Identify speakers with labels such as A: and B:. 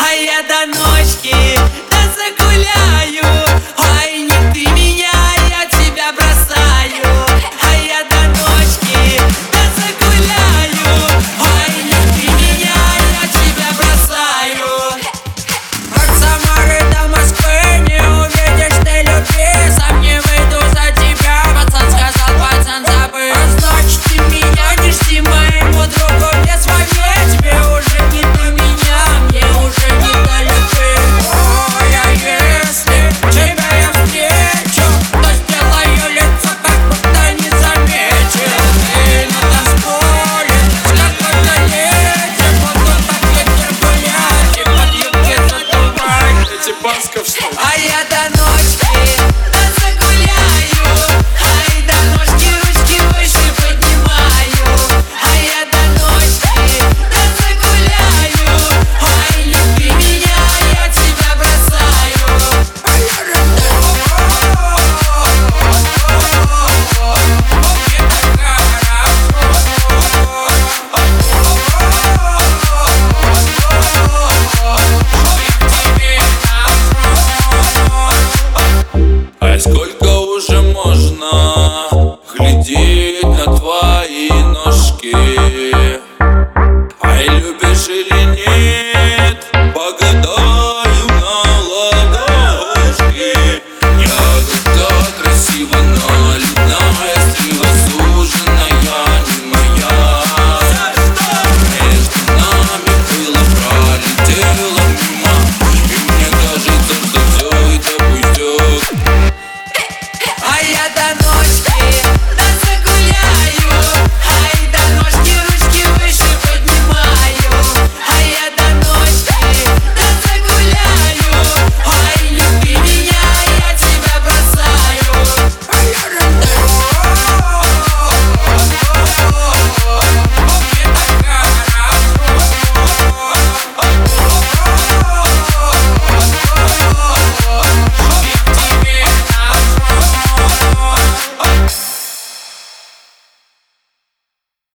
A: А я до ночки да загуляю.